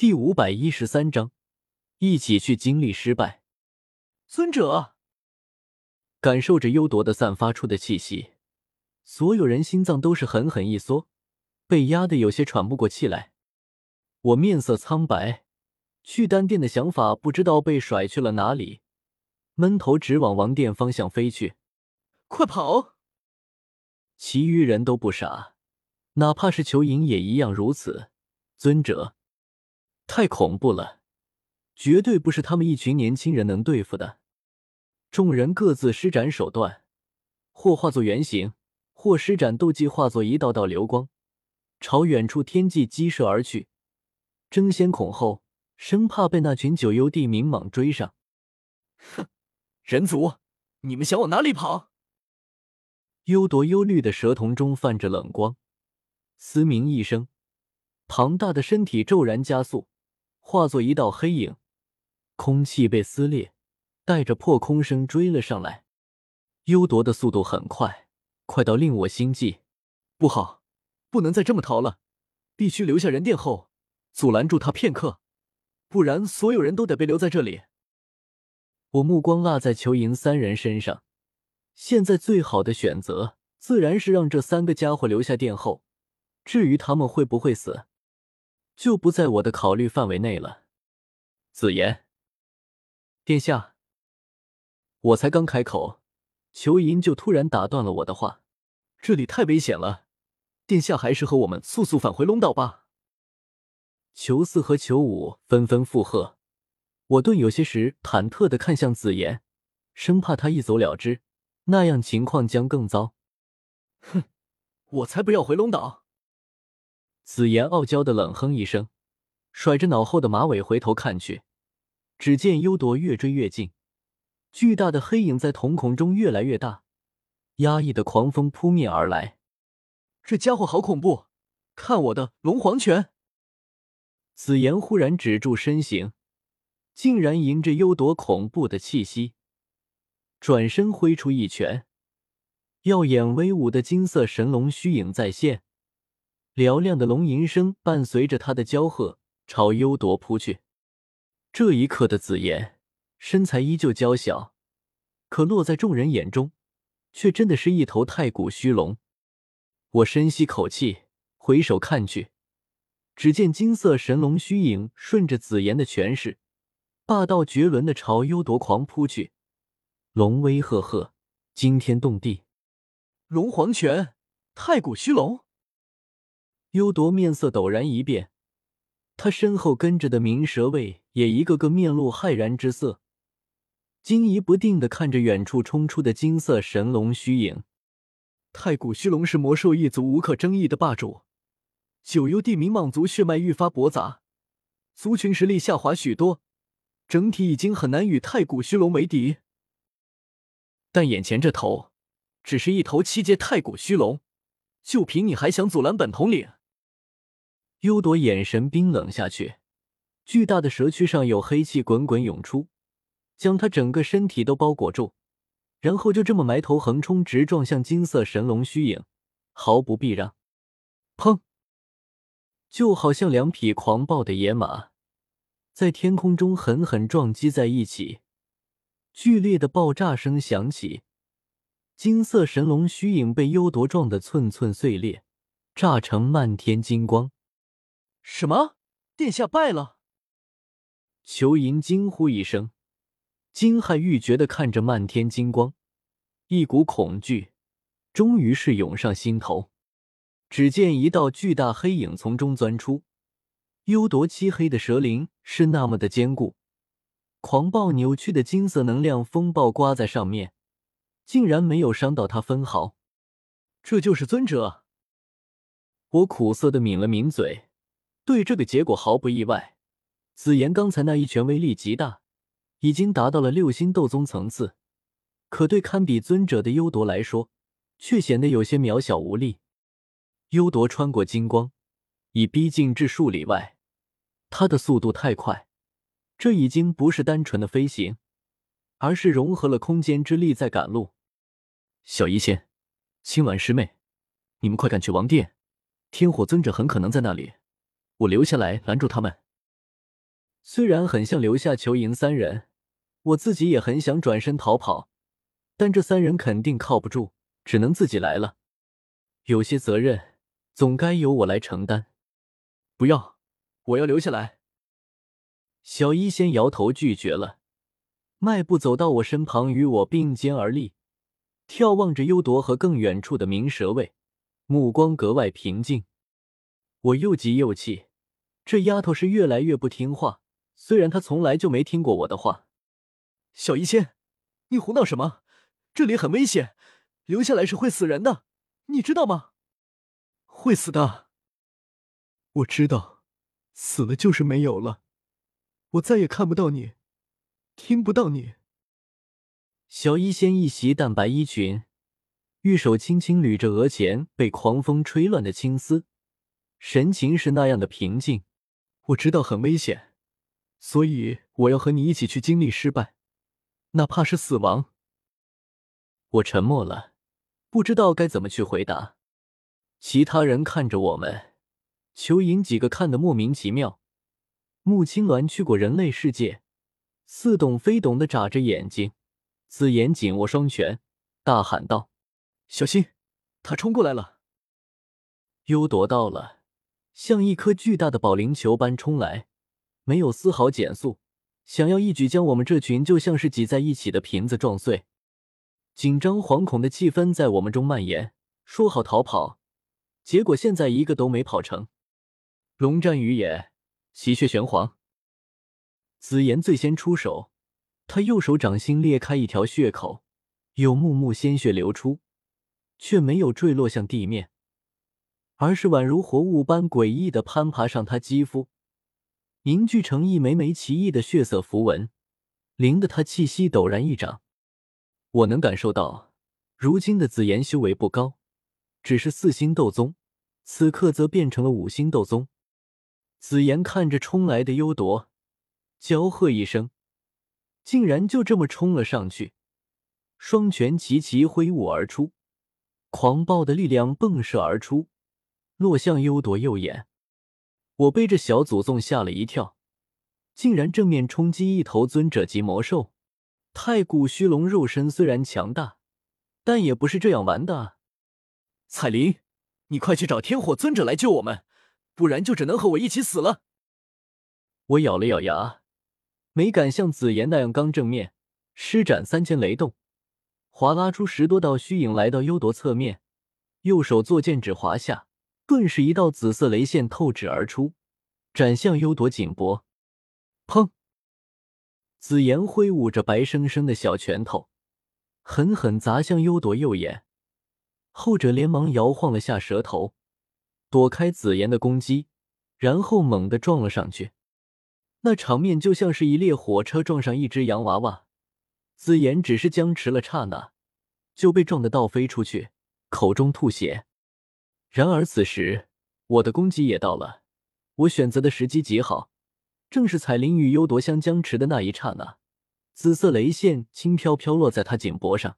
第五百一十三章，一起去经历失败。尊者感受着幽夺的散发出的气息，所有人心脏都是狠狠一缩，被压得有些喘不过气来。我面色苍白，去丹殿的想法不知道被甩去了哪里，闷头直往王殿方向飞去。快跑！其余人都不傻，哪怕是裘莹也一样如此。尊者。太恐怖了，绝对不是他们一群年轻人能对付的。众人各自施展手段，或化作圆形，或施展斗技，化作一道道流光，朝远处天际激射而去，争先恐后，生怕被那群九幽地冥蟒追上。哼，人族，你们想往哪里跑？幽夺幽绿的蛇瞳中泛着冷光，嘶鸣一声，庞大的身体骤然加速。化作一道黑影，空气被撕裂，带着破空声追了上来。幽夺的速度很快，快到令我心悸。不好，不能再这么逃了，必须留下人殿后，阻拦住他片刻，不然所有人都得被留在这里。我目光落在裘莹三人身上，现在最好的选择自然是让这三个家伙留下殿后。至于他们会不会死？就不在我的考虑范围内了。子言，殿下，我才刚开口，裘银就突然打断了我的话：“这里太危险了，殿下还是和我们速速返回龙岛吧。”裘四和裘五纷纷附和。我顿有些时忐忑的看向子言，生怕他一走了之，那样情况将更糟。哼，我才不要回龙岛！紫妍傲娇的冷哼一声，甩着脑后的马尾回头看去，只见幽铎越追越近，巨大的黑影在瞳孔中越来越大，压抑的狂风扑面而来。这家伙好恐怖！看我的龙皇拳！紫妍忽然止住身形，竟然迎着幽铎恐怖的气息，转身挥出一拳，耀眼威武的金色神龙虚影再现。嘹亮的龙吟声伴随着他的娇喝，朝幽铎扑去。这一刻的紫妍身材依旧娇小，可落在众人眼中，却真的是一头太古虚龙。我深吸口气，回首看去，只见金色神龙虚影顺着紫妍的拳势，霸道绝伦的朝幽铎狂扑去，龙威赫赫，惊天动地。龙皇拳，太古虚龙。幽铎面色陡然一变，他身后跟着的鸣蛇卫也一个个面露骇然之色，惊疑不定的看着远处冲出的金色神龙虚影。太古虚龙是魔兽一族无可争议的霸主，九幽地冥蟒族血脉愈发驳杂，族群实力下滑许多，整体已经很难与太古虚龙为敌。但眼前这头，只是一头七阶太古虚龙，就凭你还想阻拦本统领？幽铎眼神冰冷下去，巨大的蛇躯上有黑气滚滚涌出，将他整个身体都包裹住，然后就这么埋头横冲直撞向金色神龙虚影，毫不避让。砰！就好像两匹狂暴的野马在天空中狠狠撞击在一起，剧烈的爆炸声响起，金色神龙虚影被幽铎撞得寸寸碎裂，炸成漫天金光。什么？殿下败了！裘银惊呼一声，惊骇欲绝的看着漫天金光，一股恐惧终于是涌上心头。只见一道巨大黑影从中钻出，幽夺漆黑的蛇鳞是那么的坚固，狂暴扭曲的金色能量风暴刮在上面，竟然没有伤到他分毫。这就是尊者！我苦涩的抿了抿嘴。对这个结果毫不意外。紫妍刚才那一拳威力极大，已经达到了六星斗宗层次，可对堪比尊者的幽夺来说，却显得有些渺小无力。幽夺穿过金光，已逼近至数里外，他的速度太快，这已经不是单纯的飞行，而是融合了空间之力在赶路。小医仙、青婉师妹，你们快赶去王殿，天火尊者很可能在那里。我留下来拦住他们。虽然很像留下裘银三人，我自己也很想转身逃跑，但这三人肯定靠不住，只能自己来了。有些责任总该由我来承担。不要，我要留下来。小医仙摇头拒绝了，迈步走到我身旁，与我并肩而立，眺望着幽铎和更远处的鸣蛇卫，目光格外平静。我又急又气，这丫头是越来越不听话。虽然她从来就没听过我的话。小医仙，你胡闹什么？这里很危险，留下来是会死人的，你知道吗？会死的。我知道，死了就是没有了。我再也看不到你，听不到你。小医仙一袭淡白衣裙，玉手轻轻捋着额前被狂风吹乱的青丝，神情是那样的平静。我知道很危险，所以我要和你一起去经历失败，哪怕是死亡。我沉默了，不知道该怎么去回答。其他人看着我们，裘银几个看得莫名其妙。穆青鸾去过人类世界，似懂非懂的眨着眼睛。紫妍紧握双拳，大喊道：“小心，他冲过来了！”幽夺到了，像一颗巨大的保龄球般冲来，没有丝毫减速，想要一举将我们这群就像是挤在一起的瓶子撞碎。紧张惶恐的气氛在我们中蔓延。说好逃跑，结果现在一个都没跑成。龙战于野。喜血玄黄，紫妍最先出手，他右手掌心裂开一条血口，有木木鲜血流出，却没有坠落向地面，而是宛如活物般诡异的攀爬上他肌肤，凝聚成一枚枚奇异的血色符文，灵得他气息陡然一涨。我能感受到，如今的紫妍修为不高，只是四星斗宗，此刻则变成了五星斗宗。紫妍看着冲来的幽铎，娇喝一声，竟然就这么冲了上去，双拳齐齐挥舞而出，狂暴的力量迸射而出，落向幽铎右眼。我被这小祖宗吓了一跳，竟然正面冲击一头尊者级魔兽。太古虚龙肉身虽然强大，但也不是这样玩的。彩铃，你快去找天火尊者来救我们！不然就只能和我一起死了。我咬了咬牙，没敢像紫妍那样刚正面，施展三千雷动，划拉出十多道虚影来到幽铎侧面，右手作剑指划下，顿时一道紫色雷线透指而出，斩向幽朵颈脖。砰！紫妍挥舞着白生生的小拳头，狠狠砸向幽朵右眼，后者连忙摇晃了下舌头。躲开紫妍的攻击，然后猛地撞了上去。那场面就像是一列火车撞上一只洋娃娃，紫妍只是僵持了刹那，就被撞得倒飞出去，口中吐血。然而此时我的攻击也到了，我选择的时机极好，正是彩铃与幽夺香僵持的那一刹那，紫色雷线轻飘飘落在他颈脖上。